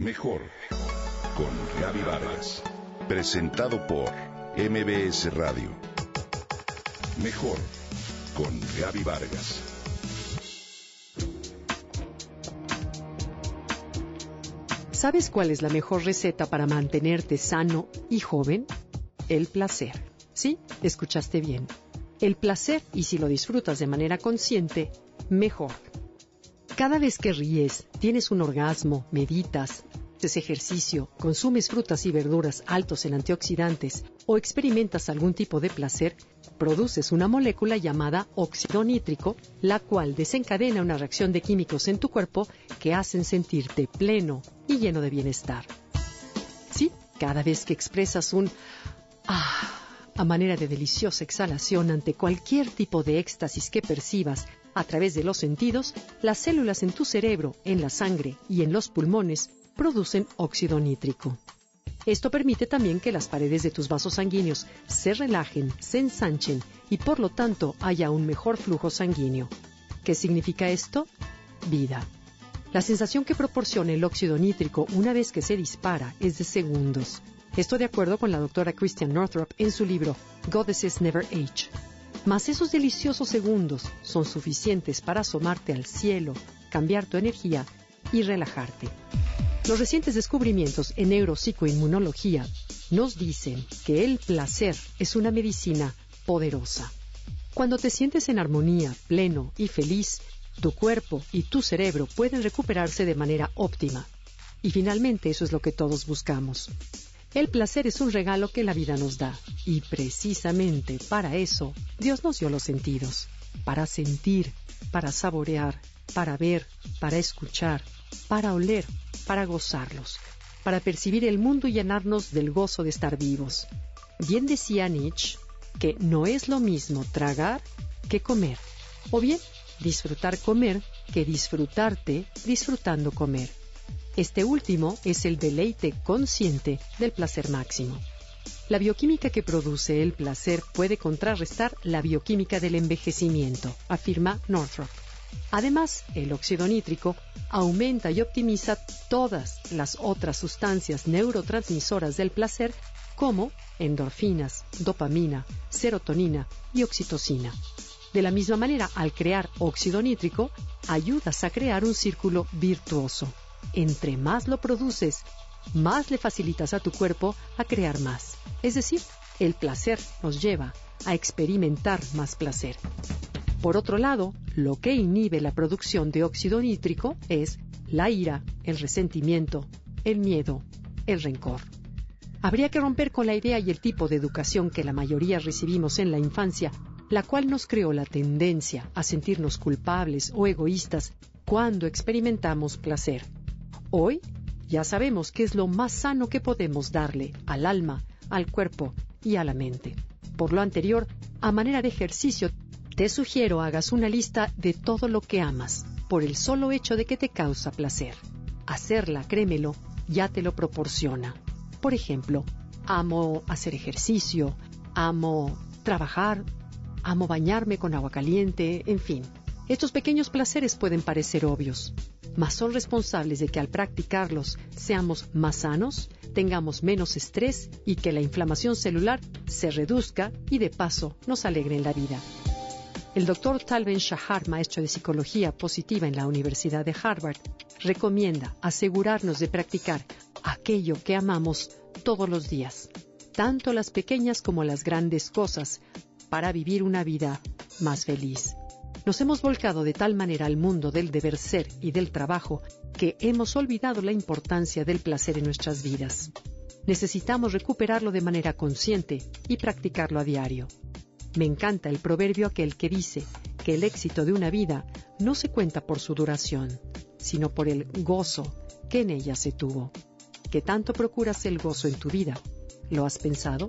Mejor con Gaby Vargas. Presentado por MBS Radio. Mejor con Gaby Vargas. ¿Sabes cuál es la mejor receta para mantenerte sano y joven? El placer. Sí, escuchaste bien. El placer, y si lo disfrutas de manera consciente, mejor. Cada vez que ríes, tienes un orgasmo, meditas, haces ejercicio, consumes frutas y verduras altos en antioxidantes o experimentas algún tipo de placer, produces una molécula llamada óxido nítrico, la cual desencadena una reacción de químicos en tu cuerpo que hacen sentirte pleno y lleno de bienestar. Sí, cada vez que expresas un ah a manera de deliciosa exhalación ante cualquier tipo de éxtasis que percibas a través de los sentidos, las células en tu cerebro, en la sangre y en los pulmones producen óxido nítrico. Esto permite también que las paredes de tus vasos sanguíneos se relajen, se ensanchen y por lo tanto haya un mejor flujo sanguíneo. ¿Qué significa esto? Vida. La sensación que proporciona el óxido nítrico una vez que se dispara es de segundos. Esto de acuerdo con la doctora Christian Northrop en su libro Goddesses Never Age. Mas esos deliciosos segundos son suficientes para asomarte al cielo, cambiar tu energía y relajarte. Los recientes descubrimientos en neuropsicoinmunología nos dicen que el placer es una medicina poderosa. Cuando te sientes en armonía, pleno y feliz, tu cuerpo y tu cerebro pueden recuperarse de manera óptima. Y finalmente eso es lo que todos buscamos. El placer es un regalo que la vida nos da y precisamente para eso Dios nos dio los sentidos, para sentir, para saborear, para ver, para escuchar, para oler, para gozarlos, para percibir el mundo y llenarnos del gozo de estar vivos. Bien decía Nietzsche que no es lo mismo tragar que comer, o bien disfrutar comer que disfrutarte disfrutando comer. Este último es el deleite consciente del placer máximo. La bioquímica que produce el placer puede contrarrestar la bioquímica del envejecimiento, afirma Northrop. Además, el óxido nítrico aumenta y optimiza todas las otras sustancias neurotransmisoras del placer como endorfinas, dopamina, serotonina y oxitocina. De la misma manera, al crear óxido nítrico, ayudas a crear un círculo virtuoso entre más lo produces, más le facilitas a tu cuerpo a crear más. Es decir, el placer nos lleva a experimentar más placer. Por otro lado, lo que inhibe la producción de óxido nítrico es la ira, el resentimiento, el miedo, el rencor. Habría que romper con la idea y el tipo de educación que la mayoría recibimos en la infancia, la cual nos creó la tendencia a sentirnos culpables o egoístas cuando experimentamos placer. Hoy ya sabemos qué es lo más sano que podemos darle al alma, al cuerpo y a la mente. Por lo anterior, a manera de ejercicio, te sugiero hagas una lista de todo lo que amas, por el solo hecho de que te causa placer. Hacerla, créemelo, ya te lo proporciona. Por ejemplo, amo hacer ejercicio, amo trabajar, amo bañarme con agua caliente, en fin. Estos pequeños placeres pueden parecer obvios, mas son responsables de que al practicarlos seamos más sanos, tengamos menos estrés y que la inflamación celular se reduzca y de paso nos alegre en la vida. El doctor Talben Shahar, maestro de psicología positiva en la Universidad de Harvard, recomienda asegurarnos de practicar aquello que amamos todos los días, tanto las pequeñas como las grandes cosas, para vivir una vida más feliz. Nos hemos volcado de tal manera al mundo del deber ser y del trabajo que hemos olvidado la importancia del placer en nuestras vidas. Necesitamos recuperarlo de manera consciente y practicarlo a diario. Me encanta el proverbio aquel que dice que el éxito de una vida no se cuenta por su duración, sino por el gozo que en ella se tuvo. ¿Qué tanto procuras el gozo en tu vida? ¿Lo has pensado?